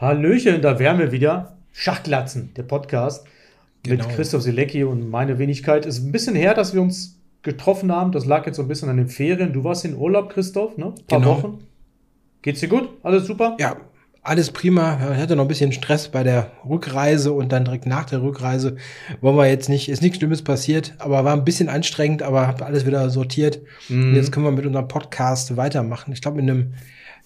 Hallöchen, da wären wir wieder. Schachglatzen, der Podcast genau. mit Christoph Selecki und meine Wenigkeit. Ist ein bisschen her, dass wir uns getroffen haben. Das lag jetzt so ein bisschen an den Ferien. Du warst in Urlaub, Christoph, ne? Ein paar genau. Wochen. Geht's dir gut? Alles super? Ja, alles prima. Ich hatte noch ein bisschen Stress bei der Rückreise und dann direkt nach der Rückreise wollen wir jetzt nicht, ist nichts Schlimmes passiert, aber war ein bisschen anstrengend, aber habe alles wieder sortiert. Mhm. Und jetzt können wir mit unserem Podcast weitermachen. Ich glaube, mit einem,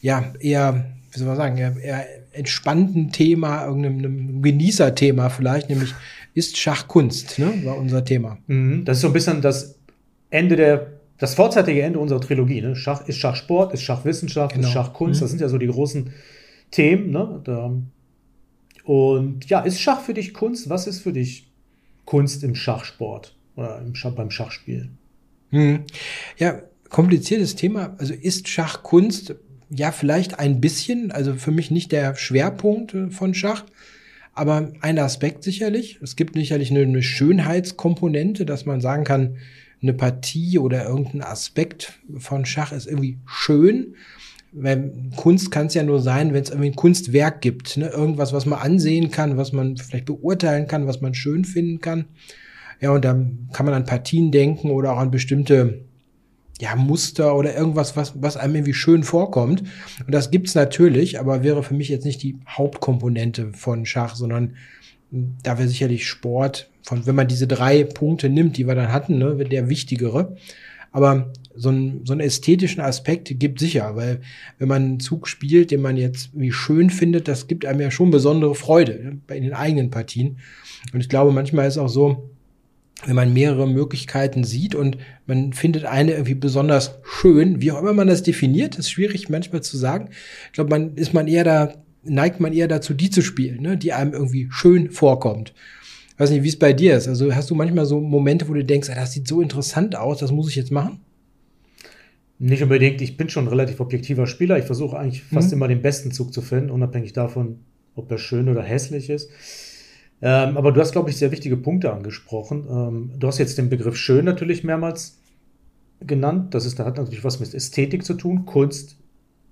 ja, eher, wie soll man sagen, eher, eher entspannten Thema, irgendeinem Genießerthema vielleicht, nämlich ist Schachkunst, ne, war unser Thema. Mhm. Das ist so ein bisschen das Ende der, das vorzeitige Ende unserer Trilogie. Ne? Schach ist Schachsport, ist Schachwissenschaft, genau. ist Schachkunst. Mhm. Das sind ja so die großen Themen. Ne? Da, und ja, ist Schach für dich Kunst? Was ist für dich Kunst im Schachsport oder im Schach, beim Schachspiel? Mhm. Ja, kompliziertes Thema. Also ist Schach Kunst? Ja, vielleicht ein bisschen, also für mich nicht der Schwerpunkt äh, von Schach, aber ein Aspekt sicherlich. Es gibt sicherlich eine, eine Schönheitskomponente, dass man sagen kann, eine Partie oder irgendein Aspekt von Schach ist irgendwie schön. Weil Kunst kann es ja nur sein, wenn es irgendwie ein Kunstwerk gibt. Ne? Irgendwas, was man ansehen kann, was man vielleicht beurteilen kann, was man schön finden kann. Ja, und da kann man an Partien denken oder auch an bestimmte ja, Muster oder irgendwas, was, was einem irgendwie schön vorkommt. Und das gibt's natürlich, aber wäre für mich jetzt nicht die Hauptkomponente von Schach, sondern hm, da wäre sicherlich Sport, von, wenn man diese drei Punkte nimmt, die wir dann hatten, ne, der wichtigere. Aber so, ein, so einen ästhetischen Aspekt gibt sicher, weil wenn man einen Zug spielt, den man jetzt wie schön findet, das gibt einem ja schon besondere Freude ne, in den eigenen Partien. Und ich glaube, manchmal ist auch so, wenn man mehrere Möglichkeiten sieht und man findet eine irgendwie besonders schön, wie auch immer man das definiert, ist schwierig manchmal zu sagen. Ich glaube, man ist man eher da, neigt man eher dazu, die zu spielen, ne, die einem irgendwie schön vorkommt. Ich weiß nicht, wie es bei dir ist. Also hast du manchmal so Momente, wo du denkst, das sieht so interessant aus, das muss ich jetzt machen? Nicht unbedingt. Ich bin schon ein relativ objektiver Spieler. Ich versuche eigentlich fast mhm. immer den besten Zug zu finden, unabhängig davon, ob er schön oder hässlich ist. Ähm, aber du hast, glaube ich, sehr wichtige Punkte angesprochen. Ähm, du hast jetzt den Begriff schön natürlich mehrmals genannt. Das ist, da hat natürlich was mit Ästhetik zu tun. Kunst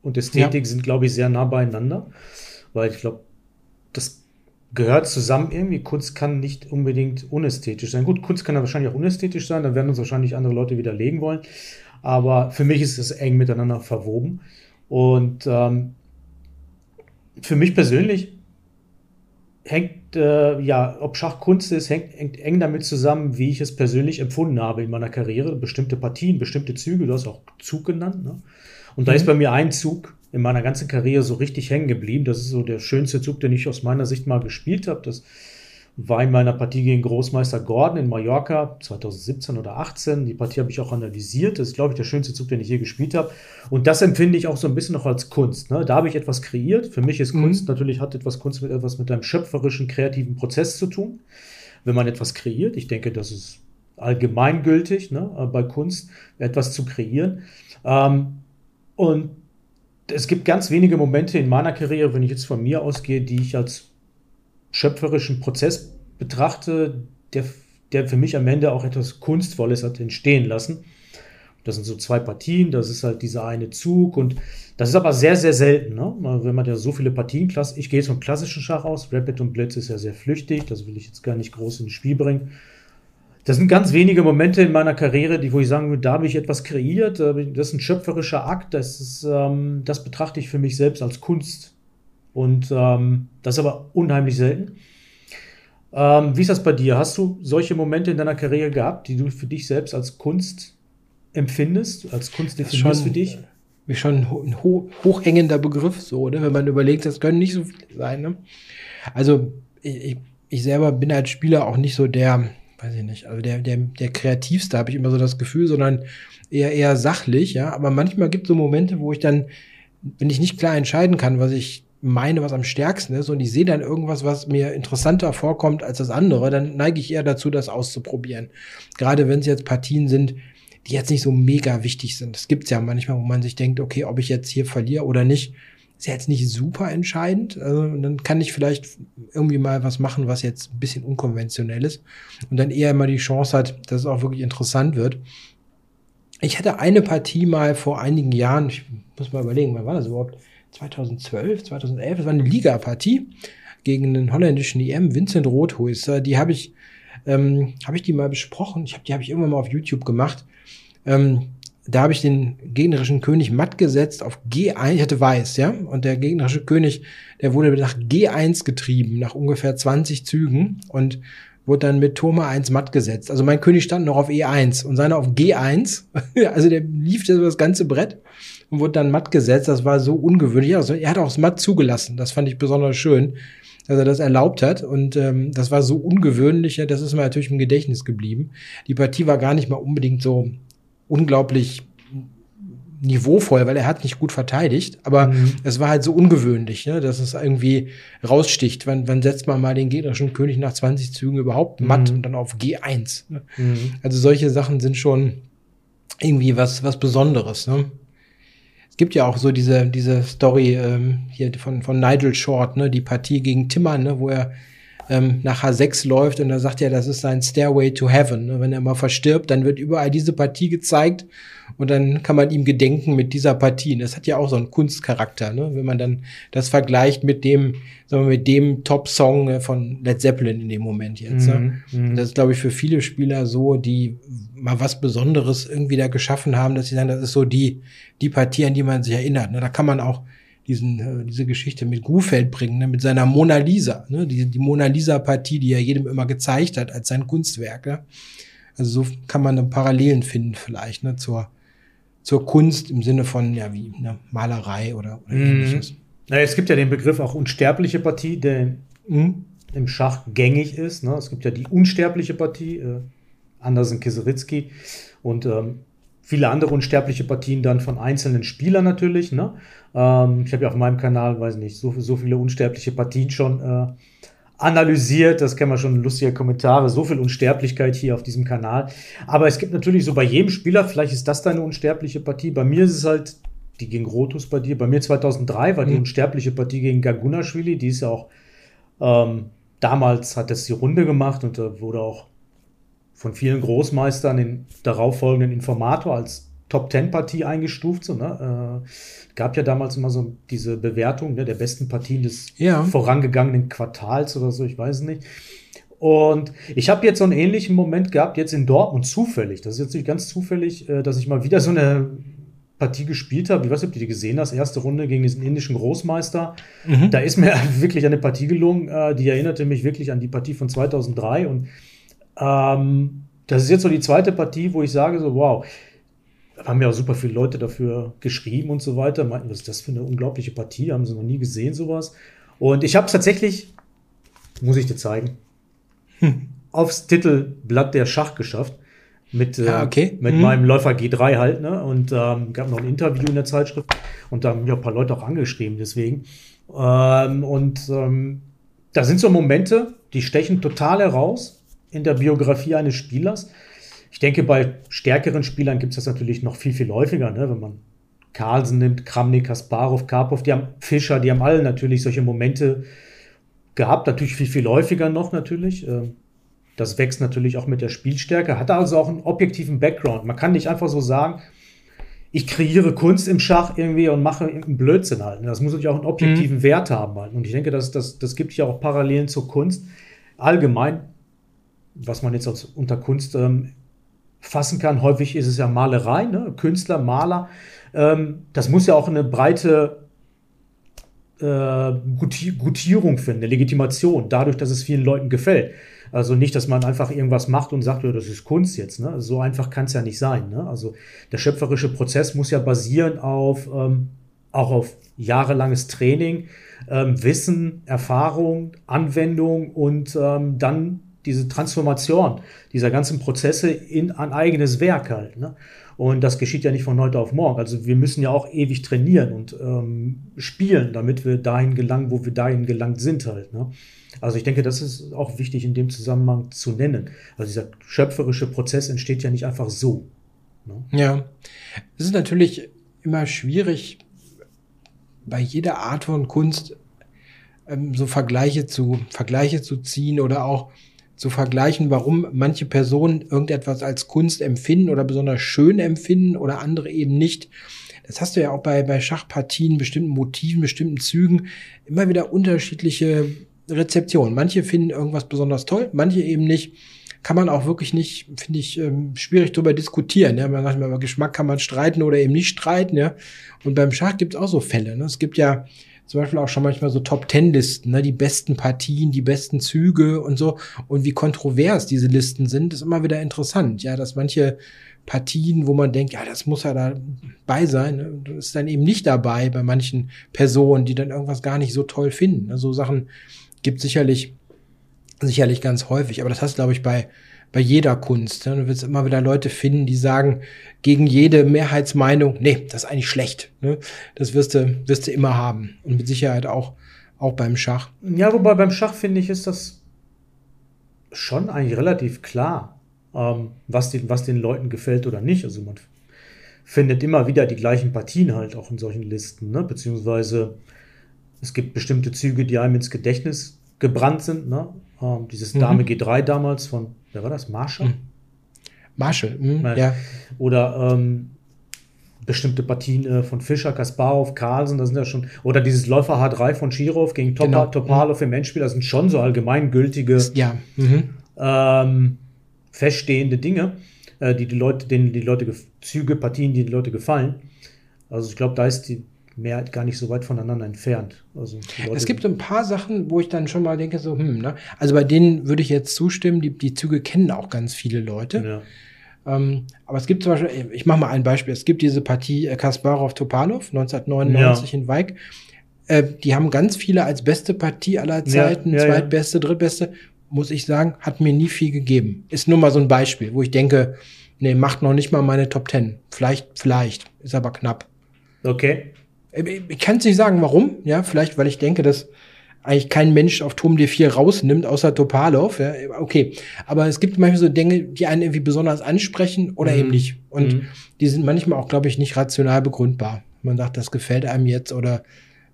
und Ästhetik ja. sind, glaube ich, sehr nah beieinander, weil ich glaube, das gehört zusammen irgendwie. Kunst kann nicht unbedingt unästhetisch sein. Gut, Kunst kann ja wahrscheinlich auch unästhetisch sein, dann werden uns wahrscheinlich andere Leute widerlegen wollen. Aber für mich ist es eng miteinander verwoben. Und ähm, für mich persönlich hängt, äh, ja, ob Schach Kunst ist, hängt, hängt, eng damit zusammen, wie ich es persönlich empfunden habe in meiner Karriere. Bestimmte Partien, bestimmte Züge, du hast auch Zug genannt. Ne? Und da mhm. ist bei mir ein Zug in meiner ganzen Karriere so richtig hängen geblieben. Das ist so der schönste Zug, den ich aus meiner Sicht mal gespielt habe. Das war in meiner Partie gegen Großmeister Gordon in Mallorca 2017 oder 18. Die Partie habe ich auch analysiert. Das ist, glaube ich, der schönste Zug, den ich je gespielt habe. Und das empfinde ich auch so ein bisschen noch als Kunst. Ne? Da habe ich etwas kreiert. Für mich ist mhm. Kunst natürlich hat etwas Kunst mit etwas mit einem schöpferischen, kreativen Prozess zu tun. Wenn man etwas kreiert, ich denke, das ist allgemeingültig ne? bei Kunst, etwas zu kreieren. Ähm, und es gibt ganz wenige Momente in meiner Karriere, wenn ich jetzt von mir ausgehe, die ich als schöpferischen Prozess betrachte, der, der für mich am Ende auch etwas Kunstvolles hat entstehen lassen. Das sind so zwei Partien, das ist halt dieser eine Zug und das ist aber sehr, sehr selten, ne? wenn man ja so viele Partien, ich gehe jetzt vom klassischen Schach aus, Rapid und Blitz ist ja sehr flüchtig, das will ich jetzt gar nicht groß ins Spiel bringen. Das sind ganz wenige Momente in meiner Karriere, die, wo ich sagen würde, da habe ich etwas kreiert, das ist ein schöpferischer Akt, das, ist, ähm, das betrachte ich für mich selbst als Kunst und ähm, das ist aber unheimlich selten. Ähm, wie ist das bei dir? Hast du solche Momente in deiner Karriere gehabt, die du für dich selbst als Kunst empfindest, als Kunst definierst für dich? Wie schon ein ho hochhängender Begriff, so, ne? wenn man überlegt, das können nicht so viele sein. Ne? Also ich, ich selber bin als Spieler auch nicht so der, weiß ich nicht, also der, der, der kreativste, habe ich immer so das Gefühl, sondern eher eher sachlich, ja. Aber manchmal gibt es so Momente, wo ich dann, wenn ich nicht klar entscheiden kann, was ich meine, was am stärksten ist und ich sehe dann irgendwas, was mir interessanter vorkommt als das andere, dann neige ich eher dazu, das auszuprobieren. Gerade wenn es jetzt Partien sind, die jetzt nicht so mega wichtig sind. Das gibt's ja manchmal, wo man sich denkt, okay, ob ich jetzt hier verliere oder nicht, ist ja jetzt nicht super entscheidend. Also, dann kann ich vielleicht irgendwie mal was machen, was jetzt ein bisschen unkonventionell ist und dann eher immer die Chance hat, dass es auch wirklich interessant wird. Ich hatte eine Partie mal vor einigen Jahren, ich muss mal überlegen, wann war das überhaupt? 2012, 2011, das war eine Liga-Partie gegen den holländischen EM, Vincent Rothhuister. Die habe ich, ähm, habe ich die mal besprochen. Ich habe die habe ich irgendwann mal auf YouTube gemacht. Ähm, da habe ich den gegnerischen König matt gesetzt auf G1, ich hatte weiß, ja, und der gegnerische König, der wurde nach G1 getrieben, nach ungefähr 20 Zügen und wurde dann mit Turm 1 matt gesetzt. Also mein König stand noch auf E1 und seiner auf G1, also der lief das ganze Brett und wurde dann matt gesetzt. Das war so ungewöhnlich. Also er hat auch das Matt zugelassen. Das fand ich besonders schön, dass er das erlaubt hat. Und ähm, das war so ungewöhnlich. Das ist mir natürlich im Gedächtnis geblieben. Die Partie war gar nicht mal unbedingt so unglaublich niveauvoll, weil er hat nicht gut verteidigt, aber mhm. es war halt so ungewöhnlich, ne, dass es irgendwie raussticht. Wann, wann setzt man mal den gegnerischen König nach 20 Zügen überhaupt matt mhm. und dann auf G1? Ne? Mhm. Also solche Sachen sind schon irgendwie was, was Besonderes. Ne? Es gibt ja auch so diese, diese Story ähm, hier von, von Nigel Short, ne, die Partie gegen Timmern, ne, wo er ähm, nach H6 läuft und da sagt er, das ist sein Stairway to Heaven. Ne? Wenn er mal verstirbt, dann wird überall diese Partie gezeigt und dann kann man ihm gedenken mit dieser Partie. Das hat ja auch so einen Kunstcharakter, ne? wenn man dann das vergleicht mit dem, sagen wir, mit dem Top-Song äh, von Led Zeppelin in dem Moment jetzt. Ne? Mhm. Ne? Das ist, glaube ich, für viele Spieler so, die mal was Besonderes irgendwie da geschaffen haben, dass sie sagen, das ist so die, die Partie, an die man sich erinnert. Ne? Da kann man auch diesen, äh, diese Geschichte mit Gufeld bringen, ne, mit seiner Mona Lisa, ne, die, die Mona Lisa-Partie, die er jedem immer gezeigt hat als sein Kunstwerk. Ne? Also so kann man dann Parallelen finden vielleicht ne, zur, zur Kunst im Sinne von ja wie ne, Malerei oder, oder mhm. ähnliches. Naja, es gibt ja den Begriff auch unsterbliche Partie, der mhm. im Schach gängig ist. Ne? Es gibt ja die unsterbliche Partie, äh, Andersen Kiseritzky und ähm, viele andere unsterbliche Partien dann von einzelnen Spielern natürlich. Ne? Ähm, ich habe ja auf meinem Kanal, weiß nicht, so, so viele unsterbliche Partien schon äh, analysiert. Das kennen wir schon lustige Kommentare. So viel Unsterblichkeit hier auf diesem Kanal. Aber es gibt natürlich so bei jedem Spieler, vielleicht ist das deine unsterbliche Partie. Bei mir ist es halt die gegen Rotus bei dir. Bei mir 2003 war die mhm. unsterbliche Partie gegen Gagunashvili. Die ist ja auch ähm, damals hat das die Runde gemacht und da wurde auch von vielen Großmeistern den darauffolgenden Informator als Top-10-Partie eingestuft. So, ne? äh, gab ja damals immer so diese Bewertung ne, der besten Partien des ja. vorangegangenen Quartals oder so, ich weiß es nicht. Und ich habe jetzt so einen ähnlichen Moment gehabt, jetzt in Dortmund, zufällig. Das ist jetzt nicht ganz zufällig, äh, dass ich mal wieder so eine Partie gespielt habe. Ich weiß nicht, ob du die gesehen hast, erste Runde gegen diesen indischen Großmeister. Mhm. Da ist mir wirklich eine Partie gelungen, äh, die erinnerte mich wirklich an die Partie von 2003 und ähm, das ist jetzt so die zweite Partie, wo ich sage so, wow, da haben ja auch super viele Leute dafür geschrieben und so weiter, meinten, was ist das für eine unglaubliche Partie, haben sie noch nie gesehen, sowas. Und ich habe es tatsächlich, muss ich dir zeigen, hm. aufs Titelblatt der Schach geschafft. Mit, ah, okay. mit hm. meinem Läufer G3 halt, ne? Und ähm, gab noch ein Interview in der Zeitschrift und da haben mir ein paar Leute auch angeschrieben, deswegen. Ähm, und ähm, da sind so Momente, die stechen total heraus in der Biografie eines Spielers. Ich denke, bei stärkeren Spielern gibt es das natürlich noch viel, viel häufiger, ne? wenn man Carlsen nimmt, Kramnik, Kasparov, Karpov, die haben Fischer, die haben alle natürlich solche Momente gehabt, natürlich viel, viel häufiger noch natürlich. Ähm, das wächst natürlich auch mit der Spielstärke, hat also auch einen objektiven Background. Man kann nicht einfach so sagen, ich kreiere Kunst im Schach irgendwie und mache einen Blödsinn halt. Das muss natürlich auch einen objektiven mhm. Wert haben halt. Und ich denke, das, das, das gibt ja auch Parallelen zur Kunst. Allgemein was man jetzt unter Kunst ähm, fassen kann. Häufig ist es ja Malerei, ne? Künstler, Maler. Ähm, das muss ja auch eine breite äh, Gutierung finden, eine Legitimation, dadurch, dass es vielen Leuten gefällt. Also nicht, dass man einfach irgendwas macht und sagt, ja, das ist Kunst jetzt. Ne? So einfach kann es ja nicht sein. Ne? Also der schöpferische Prozess muss ja basieren auf ähm, auch auf jahrelanges Training, ähm, Wissen, Erfahrung, Anwendung und ähm, dann diese Transformation dieser ganzen Prozesse in ein eigenes Werk halt. Ne? Und das geschieht ja nicht von heute auf morgen. Also wir müssen ja auch ewig trainieren und ähm, spielen, damit wir dahin gelangen, wo wir dahin gelangt sind halt. Ne? Also ich denke, das ist auch wichtig in dem Zusammenhang zu nennen. Also dieser schöpferische Prozess entsteht ja nicht einfach so. Ne? Ja, es ist natürlich immer schwierig, bei jeder Art von Kunst ähm, so Vergleiche zu, Vergleiche zu ziehen oder auch zu vergleichen, warum manche Personen irgendetwas als Kunst empfinden oder besonders schön empfinden oder andere eben nicht. das hast du ja auch bei, bei Schachpartien, bestimmten Motiven, bestimmten Zügen, immer wieder unterschiedliche Rezeptionen. Manche finden irgendwas besonders toll, manche eben nicht. Kann man auch wirklich nicht, finde ich, ähm, schwierig darüber diskutieren. Ja? Man über Geschmack kann man streiten oder eben nicht streiten. Ja? Und beim Schach gibt es auch so Fälle. Ne? Es gibt ja zum Beispiel auch schon manchmal so Top-Ten-Listen, ne? die besten Partien, die besten Züge und so. Und wie kontrovers diese Listen sind, ist immer wieder interessant. Ja, dass manche Partien, wo man denkt, ja, das muss ja dabei sein, ne? ist dann eben nicht dabei bei manchen Personen, die dann irgendwas gar nicht so toll finden. Ne? So Sachen gibt sicherlich, sicherlich ganz häufig. Aber das hast du, glaube ich, bei, bei jeder Kunst. Ne? Du wirst immer wieder Leute finden, die sagen, gegen jede Mehrheitsmeinung, nee, das ist eigentlich schlecht. Ne? Das wirst du, wirst du immer haben. Und mit Sicherheit auch, auch beim Schach. Ja, wobei beim Schach finde ich, ist das schon eigentlich relativ klar, ähm, was, den, was den Leuten gefällt oder nicht. Also man findet immer wieder die gleichen Partien halt auch in solchen Listen, ne? beziehungsweise es gibt bestimmte Züge, die einem ins Gedächtnis gebrannt sind. Ne? Ähm, dieses mhm. Dame G3 damals von, wer war das? Marshall? Mhm. Marshall, mhm, ja. Oder ähm, bestimmte Partien äh, von Fischer, Kasparov, Carlsen, das sind ja schon, oder dieses Läufer H3 von Schirov gegen Top genau. Topalov mhm. im Endspiel, das sind schon so allgemeingültige, ja. Mhm. ähm, feststehende Dinge, äh, die die Leute, denen die Leute, Züge, Partien, die die Leute gefallen. Also ich glaube, da ist die Mehrheit gar nicht so weit voneinander entfernt. Also es gibt ein paar Sachen, wo ich dann schon mal denke, so, hm, ne? Also bei denen würde ich jetzt zustimmen, die, die Züge kennen auch ganz viele Leute. Ja. Ähm, aber es gibt zum Beispiel, ich mache mal ein Beispiel, es gibt diese Partie äh, Kasparov-Topalov 1999 ja. in Weig. Äh, die haben ganz viele als beste Partie aller Zeiten, ja, zweitbeste, drittbeste, muss ich sagen, hat mir nie viel gegeben. Ist nur mal so ein Beispiel, wo ich denke, nee, macht noch nicht mal meine Top Ten. Vielleicht, vielleicht, ist aber knapp. Okay. Ich kann es nicht sagen, warum. Ja, vielleicht, weil ich denke, dass eigentlich kein Mensch auf Turm D4 rausnimmt, außer Topalov. Ja, okay. Aber es gibt manchmal so Dinge, die einen irgendwie besonders ansprechen oder mhm. eben nicht. Und mhm. die sind manchmal auch, glaube ich, nicht rational begründbar. Man sagt, das gefällt einem jetzt oder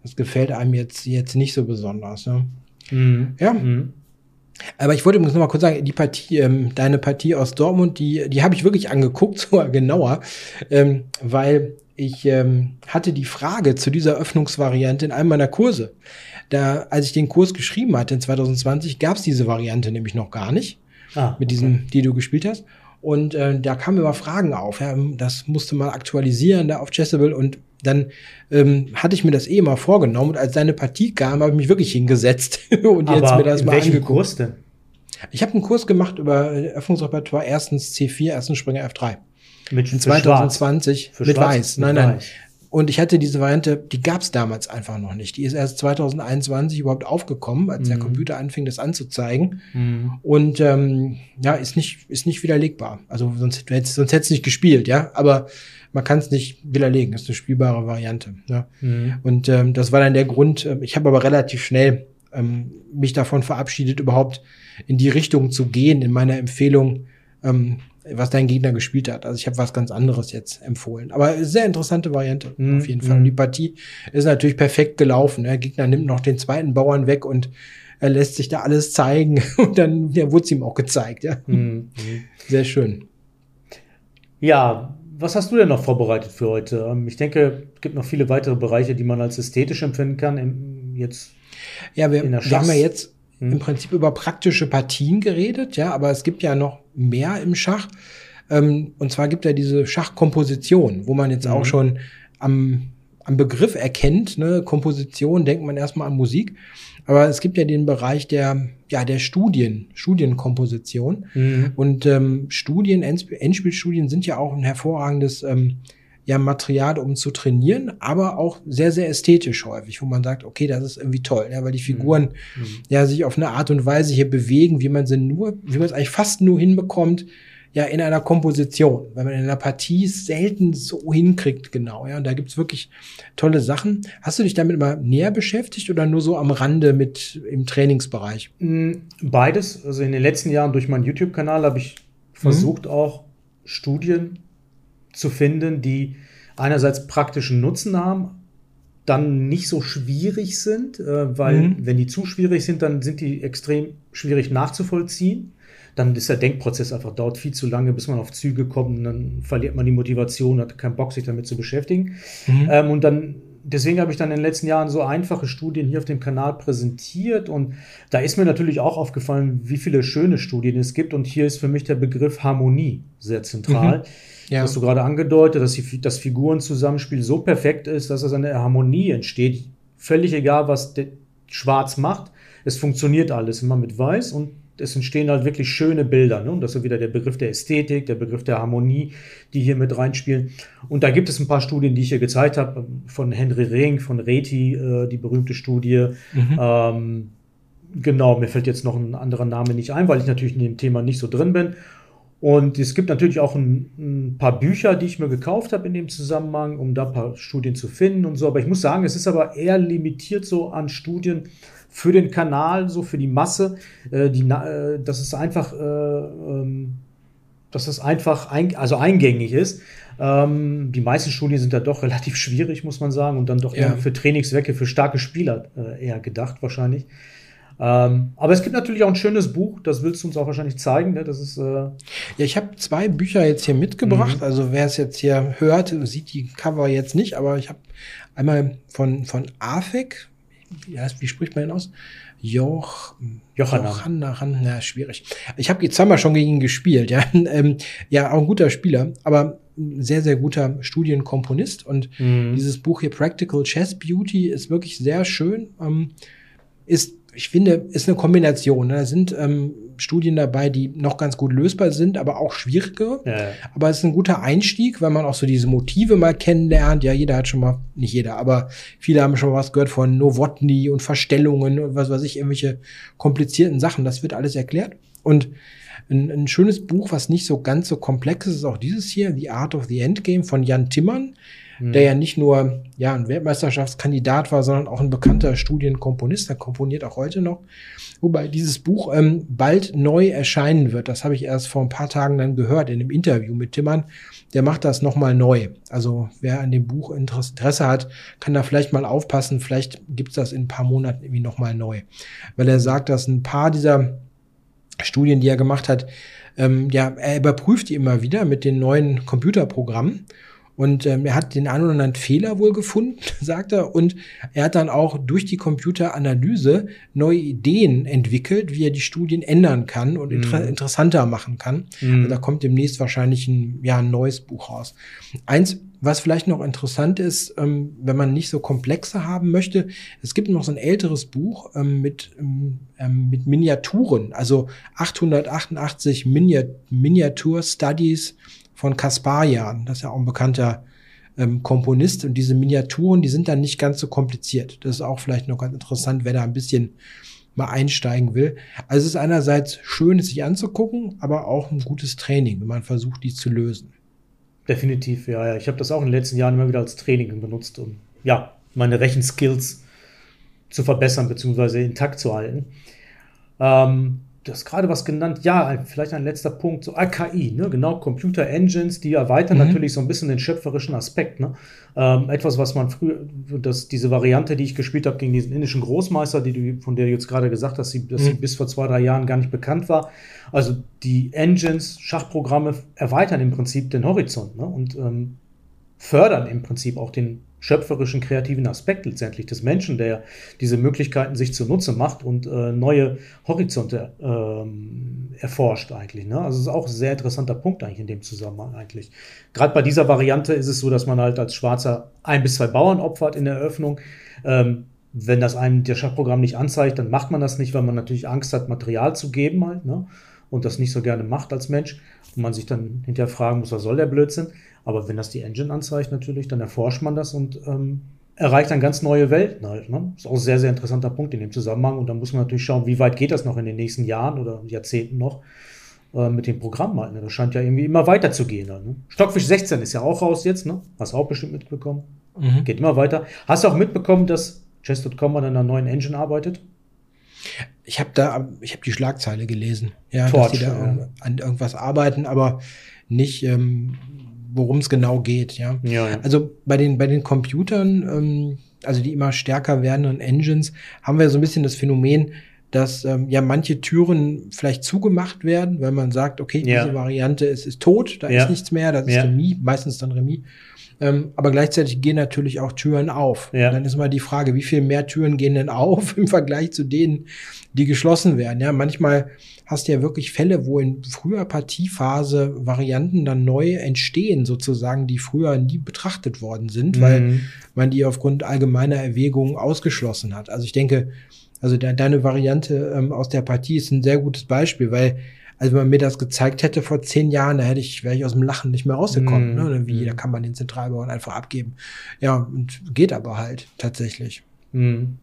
das gefällt einem jetzt, jetzt nicht so besonders. Ne? Mhm. Ja. Mhm. Aber ich wollte übrigens noch mal kurz sagen, die Partie, ähm, deine Partie aus Dortmund, die, die habe ich wirklich angeguckt, sogar genauer, ähm, weil ich ähm, hatte die Frage zu dieser Öffnungsvariante in einem meiner Kurse. Da, als ich den Kurs geschrieben hatte in 2020, gab es diese Variante nämlich noch gar nicht. Ah, mit diesem, okay. die du gespielt hast. Und äh, da kamen immer Fragen auf. Ja, das musste mal aktualisieren da auf Chessable und dann ähm, hatte ich mir das eh mal vorgenommen und als deine Partie kam, habe ich mich wirklich hingesetzt und Aber jetzt mir das mal welchem angeguckt. Kurs denn? Ich habe einen Kurs gemacht über Öffnungsrepertoire, erstens C4, erstens Springer F3. Mit in 2020 mit Schwarz, Weiß. Nein, mit nein. Weiß. Und ich hatte diese Variante, die gab es damals einfach noch nicht. Die ist erst 2021 überhaupt aufgekommen, als mhm. der Computer anfing, das anzuzeigen. Mhm. Und ähm, ja, ist nicht, ist nicht widerlegbar. Also sonst, sonst hätte es nicht gespielt, ja. Aber man kann es nicht widerlegen. Das ist eine spielbare Variante. Ja. Mhm. Und ähm, das war dann der Grund. Äh, ich habe aber relativ schnell ähm, mich davon verabschiedet, überhaupt in die Richtung zu gehen in meiner Empfehlung. Ähm, was dein Gegner gespielt hat. Also ich habe was ganz anderes jetzt empfohlen. Aber sehr interessante Variante mm, auf jeden Fall. Und die Partie ist natürlich perfekt gelaufen. Der Gegner nimmt noch den zweiten Bauern weg und er lässt sich da alles zeigen. Und dann ja, wurde es ihm auch gezeigt. Ja. Mm, Sehr schön. Ja, was hast du denn noch vorbereitet für heute? Ähm, ich denke, es gibt noch viele weitere Bereiche, die man als ästhetisch empfinden kann. Jetzt ja, wir, wir haben ja jetzt hm. im Prinzip über praktische Partien geredet, ja, aber es gibt ja noch mehr im Schach. Ähm, und zwar gibt ja diese Schachkomposition, wo man jetzt mhm. auch schon am, am Begriff erkennt, ne, Komposition, denkt man erstmal an Musik. Aber es gibt ja den Bereich der, ja, der Studien, Studienkomposition. Mhm. Und ähm, Studien, Endspielstudien sind ja auch ein hervorragendes ähm, ja Material, um zu trainieren, aber auch sehr, sehr ästhetisch häufig, wo man sagt, okay, das ist irgendwie toll, ja, weil die Figuren mhm. ja sich auf eine Art und Weise hier bewegen, wie man sie nur, wie man es eigentlich fast nur hinbekommt, ja, in einer Komposition, weil man in einer Partie selten so hinkriegt, genau, ja, und da gibt's wirklich tolle Sachen. Hast du dich damit mal näher beschäftigt oder nur so am Rande mit im Trainingsbereich? Mm, beides, also in den letzten Jahren durch meinen YouTube-Kanal habe ich versucht mhm. auch Studien zu finden, die einerseits praktischen Nutzen haben, dann nicht so schwierig sind, äh, weil mhm. wenn die zu schwierig sind, dann sind die extrem schwierig nachzuvollziehen. dann ist der Denkprozess einfach, dauert viel zu lange, bis man auf Züge kommt und dann verliert man die Motivation, hat keinen Bock, sich damit zu beschäftigen. Mhm. Ähm, und dann deswegen habe ich dann in den letzten Jahren so einfache Studien hier auf dem Kanal präsentiert und da ist mir natürlich auch aufgefallen, wie viele schöne Studien es gibt und hier ist für mich der Begriff Harmonie sehr zentral. Mhm. Ja. Hast du gerade angedeutet, dass die, das Figurenzusammenspiel so perfekt ist, dass es eine Harmonie entsteht. Völlig egal, was Schwarz macht. Es funktioniert alles immer mit Weiß und es entstehen halt wirklich schöne Bilder. Ne? Und das ist wieder der Begriff der Ästhetik, der Begriff der Harmonie, die hier mit reinspielen. Und da gibt es ein paar Studien, die ich hier gezeigt habe, von Henry Rehn, von Reti, äh, die berühmte Studie. Mhm. Ähm, genau, mir fällt jetzt noch ein anderer Name nicht ein, weil ich natürlich in dem Thema nicht so drin bin. Und es gibt natürlich auch ein, ein paar Bücher, die ich mir gekauft habe in dem Zusammenhang, um da ein paar Studien zu finden und so. Aber ich muss sagen, es ist aber eher limitiert so an Studien, für den Kanal, so für die Masse, äh, die, äh, dass es einfach, äh, ähm, dass es einfach ein, also eingängig ist. Ähm, die meisten Studien sind da doch relativ schwierig, muss man sagen, und dann doch eher ja. für Trainingszwecke, für starke Spieler äh, eher gedacht wahrscheinlich. Ähm, aber es gibt natürlich auch ein schönes Buch, das willst du uns auch wahrscheinlich zeigen. Ne? Das ist, äh ja, ich habe zwei Bücher jetzt hier mitgebracht. Mhm. Also wer es jetzt hier hört, sieht die Cover jetzt nicht, aber ich habe einmal von, von AFEC, wie, heißt, wie spricht man denn aus? Joch, Johanna. Johanna, schwierig. Ich habe jetzt zweimal schon gegen ihn gespielt, ja. ähm, ja, auch ein guter Spieler, aber sehr, sehr guter Studienkomponist. Und mhm. dieses Buch hier, Practical Chess Beauty, ist wirklich sehr schön. Ähm, ist ich finde, ist eine Kombination. Ne? Da sind ähm, Studien dabei, die noch ganz gut lösbar sind, aber auch schwierige. Ja. Aber es ist ein guter Einstieg, weil man auch so diese Motive mal kennenlernt. Ja, jeder hat schon mal, nicht jeder, aber viele haben schon mal was gehört von Novotny und Verstellungen und was weiß ich, irgendwelche komplizierten Sachen. Das wird alles erklärt. Und ein, ein schönes Buch, was nicht so ganz so komplex ist, ist auch dieses hier, The Art of the Endgame von Jan Timmern mhm. der ja nicht nur ja, ein Weltmeisterschaftskandidat war, sondern auch ein bekannter Studienkomponist. Der komponiert auch heute noch. Wobei dieses Buch ähm, bald neu erscheinen wird. Das habe ich erst vor ein paar Tagen dann gehört in einem Interview mit Timmern. Der macht das nochmal neu. Also wer an dem Buch Interesse hat, kann da vielleicht mal aufpassen. Vielleicht gibt's das in ein paar Monaten irgendwie nochmal neu. Weil er sagt, dass ein paar dieser Studien, die er gemacht hat, ähm, ja, er überprüft die immer wieder mit den neuen Computerprogrammen und ähm, er hat den einen oder anderen Fehler wohl gefunden, sagt er. Und er hat dann auch durch die Computeranalyse neue Ideen entwickelt, wie er die Studien ändern kann und inter mhm. interessanter machen kann. Mhm. Also da kommt demnächst wahrscheinlich ein, ja, ein neues Buch raus. Eins, was vielleicht noch interessant ist, ähm, wenn man nicht so komplexe haben möchte, es gibt noch so ein älteres Buch ähm, mit, ähm, ähm mit Miniaturen, also 888 Miniatur Studies von Kasparian. Das ist ja auch ein bekannter ähm, Komponist. Und diese Miniaturen, die sind dann nicht ganz so kompliziert. Das ist auch vielleicht noch ganz interessant, wer da ein bisschen mal einsteigen will. Also es ist einerseits schön, es sich anzugucken, aber auch ein gutes Training, wenn man versucht, die zu lösen. Definitiv, ja, ja. Ich habe das auch in den letzten Jahren immer wieder als Training benutzt, um ja, meine Rechenskills zu verbessern bzw. intakt zu halten. Ähm, du hast gerade was genannt, ja, vielleicht ein letzter Punkt, so AKI, ne? genau, Computer Engines, die erweitern mhm. natürlich so ein bisschen den schöpferischen Aspekt. Ne? Ähm, etwas, was man früher, dass diese Variante, die ich gespielt habe gegen diesen indischen Großmeister, die du, von der du jetzt gerade gesagt hast, dass sie, dass mhm. sie bis vor zwei, drei Jahren gar nicht bekannt war. Also die Engines, Schachprogramme erweitern im Prinzip den Horizont ne? und ähm, fördern im Prinzip auch den schöpferischen, kreativen Aspekt letztendlich des Menschen, der diese Möglichkeiten sich zunutze macht und äh, neue Horizonte ähm, erforscht eigentlich. Ne? Also es ist auch ein sehr interessanter Punkt eigentlich in dem Zusammenhang eigentlich. Gerade bei dieser Variante ist es so, dass man halt als Schwarzer ein bis zwei Bauern opfert in der Eröffnung. Ähm, wenn das einem der Schachprogramm nicht anzeigt, dann macht man das nicht, weil man natürlich Angst hat, Material zu geben halt, ne? Und das nicht so gerne macht als Mensch. Und man sich dann hinterher fragen muss, was soll der Blödsinn? Aber wenn das die Engine anzeigt natürlich, dann erforscht man das und ähm, erreicht dann ganz neue Welten halt. Ne? Ist auch ein sehr, sehr interessanter Punkt in dem Zusammenhang. Und dann muss man natürlich schauen, wie weit geht das noch in den nächsten Jahren oder Jahrzehnten noch äh, mit dem Programm halt. Ne? Das scheint ja irgendwie immer weiter zu gehen. Halt, ne? Stockfisch 16 ist ja auch raus jetzt, ne? Hast du auch bestimmt mitbekommen. Mhm. Geht immer weiter. Hast du auch mitbekommen, dass Chess.com an einer neuen Engine arbeitet? Ich habe da, ich habe die Schlagzeile gelesen, ja, Torch, dass sie da ja. an irgendwas arbeiten, aber nicht ähm, worum es genau geht, ja? ja. Ja, Also bei den, bei den Computern, ähm, also die immer stärker werdenden Engines, haben wir so ein bisschen das Phänomen, dass ähm, ja manche Türen vielleicht zugemacht werden, weil man sagt, okay, Ja. diese Variante ist, ist tot, da Ja. ist nichts mehr, das ist. Remis, meistens dann Remis. Ähm, aber gleichzeitig gehen natürlich auch Türen auf. Ja. Und dann ist mal die Frage, wie viel mehr Türen gehen denn auf im Vergleich zu denen, die geschlossen werden. Ja, manchmal hast du ja wirklich Fälle, wo in früher Partiephase Varianten dann neu entstehen, sozusagen, die früher nie betrachtet worden sind, weil Mhm. man die aufgrund allgemeiner Erwägungen ausgeschlossen hat. Also ich denke, also de deine Variante ähm, aus der Partie ist ein sehr gutes Beispiel, weil also wenn man mir das gezeigt hätte vor zehn Jahren, da hätte ich, wäre ich aus dem Lachen nicht mehr rausgekommen. Mhm. Ne? Wie, Mhm. da kann man den Zentralbauern einfach abgeben. Ja, und geht aber halt tatsächlich. Mhm.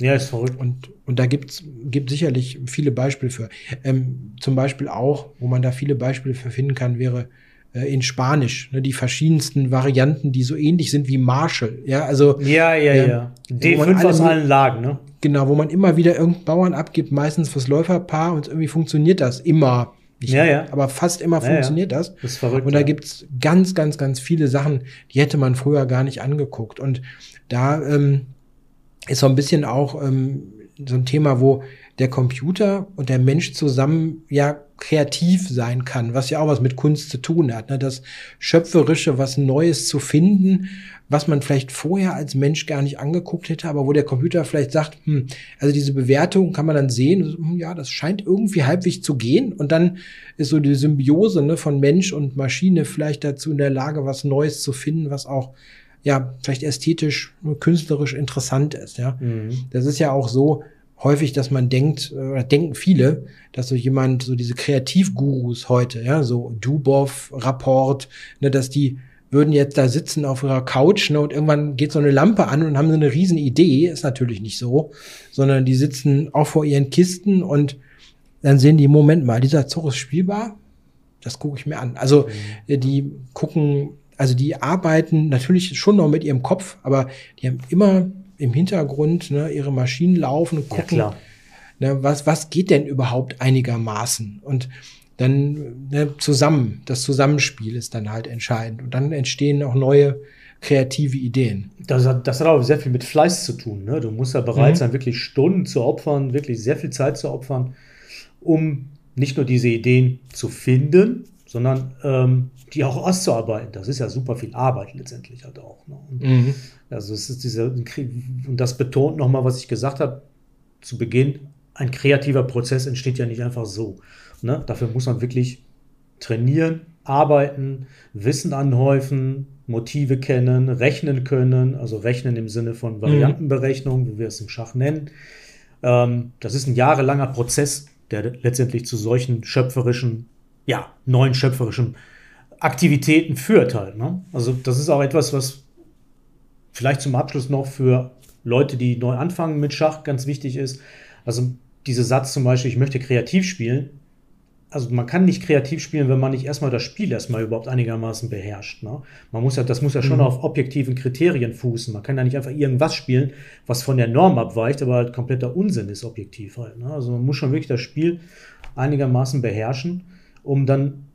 Ja, ist verrückt. Und, und da gibt's gibt sicherlich viele Beispiele für. Ähm, zum Beispiel auch, wo man da viele Beispiele für finden kann, wäre äh, in Spanisch, ne, die verschiedensten Varianten, die so ähnlich sind wie Marshall. Ja, also Ja, ja, Ja. ja. Wo man D5 aus alle- allen Lagen, ne? Genau, wo man immer wieder irgendeinen Bauern abgibt, meistens fürs Läuferpaar und irgendwie funktioniert das immer. Nicht Ja, immer, ja. Aber fast immer Ja, ja. funktioniert das. Das ist verrückt. Und da ja. gibt's ganz, ganz, ganz viele Sachen, die hätte man früher gar nicht angeguckt. Und da ähm, ist so ein bisschen auch ähm, so ein Thema, wo der Computer und der Mensch zusammen ja kreativ sein kann, was ja auch was mit Kunst zu tun hat. Ne? Das Schöpferische, was Neues zu finden, was man vielleicht vorher als Mensch gar nicht angeguckt hätte, aber wo der Computer vielleicht sagt, hm, also diese Bewertung kann man dann sehen, hm, ja, das scheint irgendwie halbwegs zu gehen und dann ist so die Symbiose ne, von Mensch und Maschine vielleicht dazu in der Lage, was Neues zu finden, was auch ja vielleicht ästhetisch, künstlerisch interessant ist. Ja, Mhm. das ist ja auch so häufig, dass man denkt, äh, oder denken viele, dass so jemand, so diese Kreativgurus heute, ja, so Dubov, Rapport, ne, dass die würden jetzt da sitzen auf ihrer Couch ne, und irgendwann geht so eine Lampe an und haben so eine riesen Idee. Ist natürlich nicht so, sondern die sitzen auch vor ihren Kisten und dann sehen die, Moment mal, dieser Zug ist spielbar, das gucke ich mir an. Also äh, die gucken, also die arbeiten natürlich schon noch mit ihrem Kopf, aber die haben immer im Hintergrund ne, ihre Maschinen laufen und Ja, gucken, klar. ne, was, was geht denn überhaupt einigermaßen? Und dann ne, zusammen, das Zusammenspiel ist dann halt entscheidend. Und dann entstehen auch neue kreative Ideen. Das hat, das hat auch sehr viel mit Fleiß zu tun. Ne? Du musst ja bereit Mhm. sein, wirklich Stunden zu opfern, wirklich sehr viel Zeit zu opfern, um nicht nur diese Ideen zu finden, sondern ähm, die auch auszuarbeiten. Das ist ja super viel Arbeit letztendlich halt auch. Ne? Und Also es ist dieser, und das betont nochmal, was ich gesagt habe zu Beginn, ein kreativer Prozess entsteht ja nicht einfach so. Ne? Dafür muss man wirklich trainieren, arbeiten, Wissen anhäufen, Motive kennen, rechnen können, also rechnen im Sinne von Variantenberechnung, wie wir es im Schach nennen. Ähm, das ist ein jahrelanger Prozess, der letztendlich zu solchen schöpferischen, ja, neuen schöpferischen Aktivitäten führt halt. Ne? Also das ist auch etwas, was vielleicht zum Abschluss noch für Leute, die neu anfangen mit Schach, ganz wichtig ist. Also dieser Satz zum Beispiel, ich möchte kreativ spielen. Also man kann nicht kreativ spielen, wenn man nicht erstmal das Spiel erstmal überhaupt einigermaßen beherrscht. Ne? Man muss ja, das muss ja schon Mhm. auf objektiven Kriterien fußen. Man kann ja nicht einfach irgendwas spielen, was von der Norm abweicht, aber halt kompletter Unsinn ist objektiv halt. Ne? Also man muss schon wirklich das Spiel einigermaßen beherrschen, um dann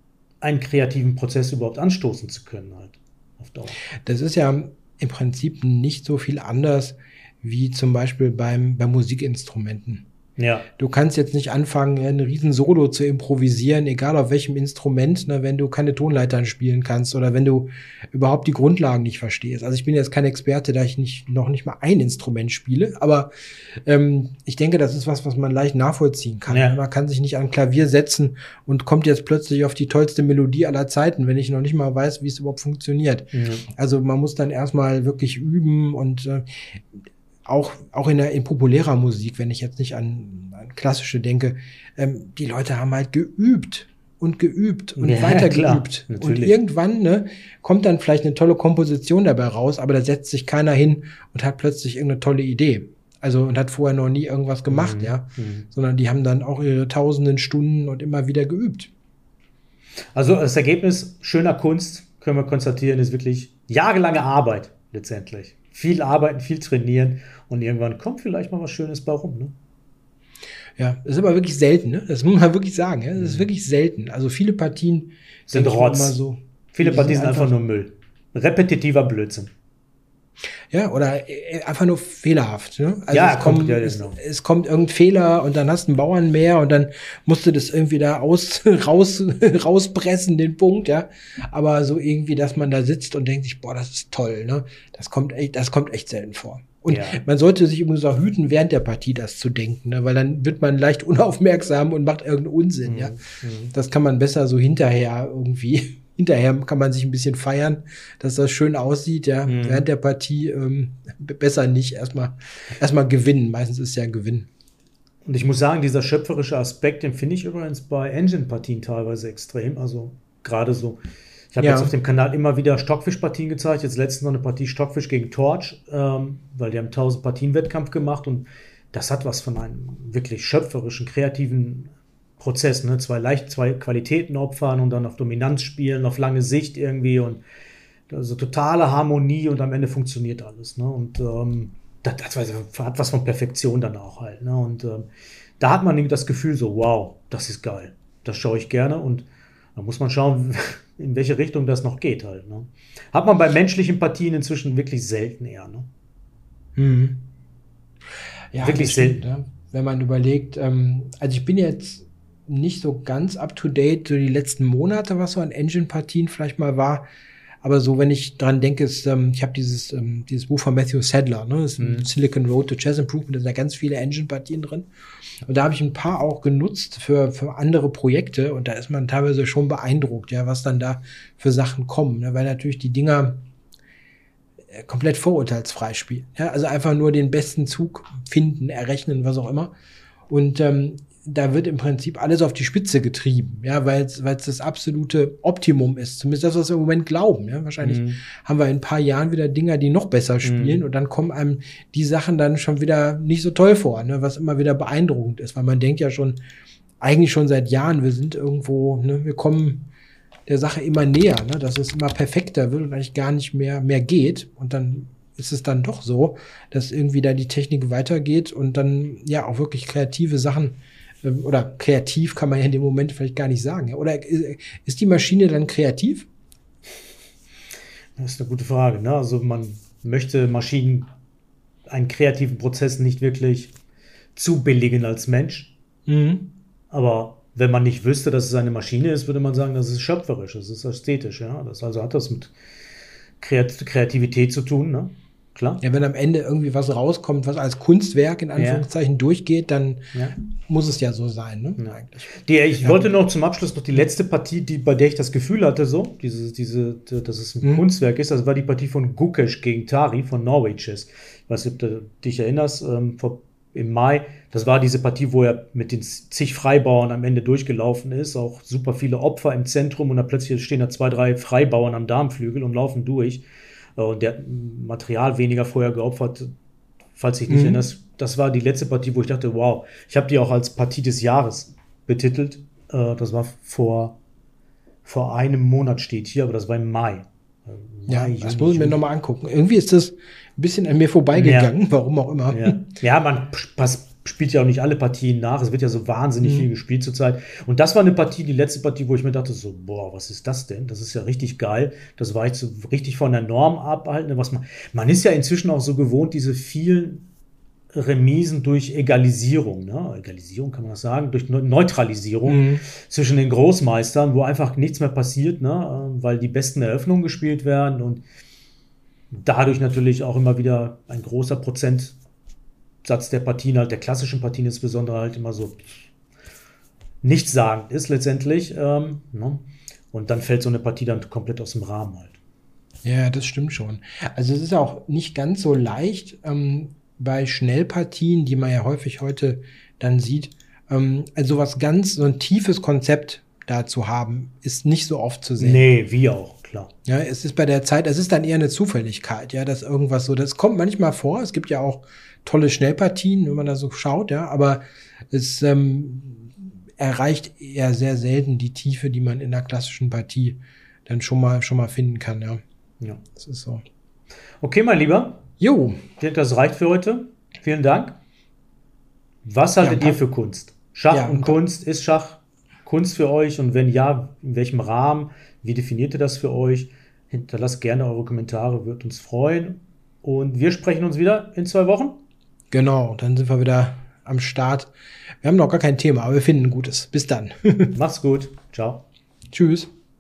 einen kreativen Prozess überhaupt anstoßen zu können halt. Auf Dauer. Das ist ja im Prinzip nicht so viel anders wie zum Beispiel beim, bei Musikinstrumenten. Ja. Du kannst jetzt nicht anfangen, ein riesen Solo zu improvisieren, egal auf welchem Instrument, ne, wenn du keine Tonleitern spielen kannst oder wenn du überhaupt die Grundlagen nicht verstehst. Also ich bin jetzt kein Experte, da ich nicht, noch nicht mal ein Instrument spiele, aber ähm, ich denke, das ist was, was man leicht nachvollziehen kann. Ja. Man kann sich nicht an ein Klavier setzen und kommt jetzt plötzlich auf die tollste Melodie aller Zeiten, wenn ich noch nicht mal weiß, wie es überhaupt funktioniert. Ja. Also man muss dann erstmal wirklich üben und äh, auch, auch in, der, in populärer Musik, wenn ich jetzt nicht an, an klassische denke, ähm, die Leute haben halt geübt und geübt und Ja, weiter klar. Und irgendwann ne, kommt dann vielleicht eine tolle Komposition dabei raus, aber da setzt sich keiner hin und hat plötzlich irgendeine tolle Idee. Also und hat vorher noch nie irgendwas gemacht, Mhm. ja. Mhm. Sondern die haben dann auch ihre tausenden Stunden und immer wieder geübt. Also das Ergebnis schöner Kunst, können wir konstatieren, ist wirklich jahrelange Arbeit letztendlich. Viel arbeiten, viel trainieren und irgendwann kommt vielleicht mal was Schönes bei rum. Ne? Ja, das ist aber wirklich selten, ne? Das muss man wirklich sagen, ja. Das ist wirklich selten. Also viele Partien Mhm. Sind Rotz. immer so. Viele Partien sind sind einfach nur Müll. Repetitiver Blödsinn. Ja, oder äh, einfach nur fehlerhaft. Ne? Also ja, es kommt, ja, es, genau. es, kommt irgendein Fehler und dann hast du einen Bauern mehr und dann musst du das irgendwie da aus, raus, rauspressen, den Punkt, ja. Aber so irgendwie, dass man da sitzt und denkt sich, boah, das ist toll, ne? Das kommt echt, das kommt echt selten vor. Und ja. man sollte sich übrigens auch hüten, während der Partie das zu denken, ne? weil dann wird man leicht unaufmerksam und macht irgendeinen Unsinn. Mhm. Ja? Mhm. Das kann man besser so hinterher irgendwie hinterher kann man sich ein bisschen feiern, dass das schön aussieht, ja. Mhm. Während der Partie ähm, besser nicht. Erstmal erstmal gewinnen. Meistens ist es ja ein Gewinn. Und ich muss sagen, dieser schöpferische Aspekt, den finde ich übrigens bei Engine-Partien teilweise extrem. Also gerade so. Ich habe ja. jetzt auf dem Kanal immer wieder Stockfisch-Partien gezeigt. Jetzt letztens noch eine Partie Stockfisch gegen Torch, ähm, weil die haben 1000 Partien-Wettkampf gemacht und das hat was von einem wirklich schöpferischen, kreativen Prozess, ne? Zwei leicht, zwei Qualitäten opfern und dann auf Dominanz spielen, auf lange Sicht irgendwie und also totale Harmonie und am Ende funktioniert alles. Ne? Und ähm, das, das, hat was von Perfektion dann auch halt. Ne? Und ähm, da hat man das Gefühl so, wow, das ist geil. Das schaue ich gerne und da muss man schauen, in welche Richtung das noch geht halt. Ne? Hat man bei menschlichen Partien inzwischen wirklich selten eher. Ne? Mhm. Ja, wirklich selten. Stimmt, ja. Wenn man überlegt, ähm, also ich bin jetzt nicht so ganz up to date, so die letzten Monate, was so an Engine-Partien vielleicht mal war. Aber so, wenn ich dran denke, ist, ähm, ich habe dieses, ähm, dieses Buch von Matthew Sadler, ne? Das ist mhm. Silicon Road to Chess Improvement, da sind ja ganz viele Engine-Partien drin. Und da habe ich ein paar auch genutzt für, für andere Projekte und da ist man teilweise schon beeindruckt, ja, was dann da für Sachen kommen. Ne? Weil natürlich die Dinger äh, komplett vorurteilsfrei spielen. Ja? Also einfach nur den besten Zug finden, errechnen, was auch immer. Und ähm, da wird im Prinzip alles auf die Spitze getrieben, ja, weil es das absolute Optimum ist. Zumindest das, was wir im Moment glauben. Ja. Wahrscheinlich mhm. haben wir in ein paar Jahren wieder Dinger, die noch besser spielen mhm. und dann kommen einem die Sachen dann schon wieder nicht so toll vor, ne, was immer wieder beeindruckend ist, weil man denkt ja schon, eigentlich schon seit Jahren, wir sind irgendwo, ne, wir kommen der Sache immer näher, ne, dass es immer perfekter wird und eigentlich gar nicht mehr, mehr geht und dann ist es dann doch so, dass irgendwie da die Technik weitergeht und dann ja auch wirklich kreative Sachen oder kreativ kann man ja in dem Moment vielleicht gar nicht sagen. Oder ist die Maschine dann kreativ? Das ist eine gute Frage. Ne? Also man möchte Maschinen einen kreativen Prozess nicht wirklich zu billigen als Mensch. Mhm. Aber wenn man nicht wüsste, dass es eine Maschine ist, würde man sagen, das ist schöpferisch, das ist ästhetisch. Ja? Das also hat das mit Kreativität zu tun. Ne? Klar. Ja, wenn am Ende irgendwie was rauskommt, was als Kunstwerk in Anführungszeichen ja. durchgeht, dann ja. muss es ja so sein, ne? Ja. Eigentlich. Die, ich wollte noch zum Abschluss noch die letzte Partie, die, bei der ich das Gefühl hatte, so, diese, diese, dass es ein mhm. Kunstwerk ist, das war die Partie von Gukesh gegen Tari von Norway Chess. Ich weiß nicht, ob du dich erinnerst, ähm, vor, im Mai, das war diese Partie, wo er mit den zig Freibauern am Ende durchgelaufen ist, auch super viele Opfer im Zentrum und dann plötzlich stehen da zwei, drei Freibauern am Darmflügel und laufen durch. Äh, und der hat Material weniger vorher geopfert, falls ich nicht mhm. erinnerst. Das war die letzte Partie, wo ich dachte, wow, ich habe die auch als Partie des Jahres betitelt. Äh, das war vor, vor einem Monat steht hier, aber das war im Mai. Mai ja, Juni, das muss ich mir nochmal angucken. Irgendwie ist das ein bisschen an mir vorbeigegangen, ja. warum auch immer. Ja, ja man passt spielt ja auch nicht alle Partien nach. Es wird ja so wahnsinnig mhm. viel gespielt zurzeit. Und das war eine Partie, die letzte Partie, wo ich mir dachte, so, boah, was ist das denn? Das ist ja richtig geil. Das war jetzt so richtig von der Norm abhalten. Was man, man ist ja inzwischen auch so gewohnt, diese vielen Remisen durch Egalisierung, ne? Egalisierung kann man das sagen, durch Neutralisierung mhm. zwischen den Großmeistern, wo einfach nichts mehr passiert, ne? weil die besten Eröffnungen gespielt werden und dadurch natürlich auch immer wieder ein großer Prozent Satz der Partien, halt der klassischen Partien insbesondere halt immer so nichtssagend ist letztendlich. Ähm, ne? Und dann fällt so eine Partie dann komplett aus dem Rahmen halt. Ja, das stimmt schon. Also es ist auch nicht ganz so leicht ähm, bei Schnellpartien, die man ja häufig heute dann sieht, ähm, also was ganz, so ein tiefes Konzept da zu haben, ist nicht so oft zu sehen. Nee, wie auch, klar. Ja, es ist bei der Zeit, es ist dann eher eine Zufälligkeit, ja, dass irgendwas so, das kommt manchmal vor. Es gibt ja auch tolle Schnellpartien, wenn man da so schaut, ja, aber es ähm, erreicht eher sehr selten die Tiefe, die man in der klassischen Partie dann schon mal, schon mal finden kann, ja. Ja. Das ist so. Okay, mein Lieber. Jo. Ich denke, das reicht für heute. Vielen Dank. Was haltet ja, ihr für Kunst? Schach ja, und Kunst, ist Schach Kunst für euch? Und wenn ja, in welchem Rahmen? Wie definiert ihr das für euch? Hinterlasst gerne eure Kommentare, wird uns freuen. Und wir sprechen uns wieder in zwei Wochen. Genau, dann sind wir wieder am Start. Wir haben noch gar kein Thema, aber wir finden ein gutes. Bis dann. Mach's gut. Ciao. Tschüss.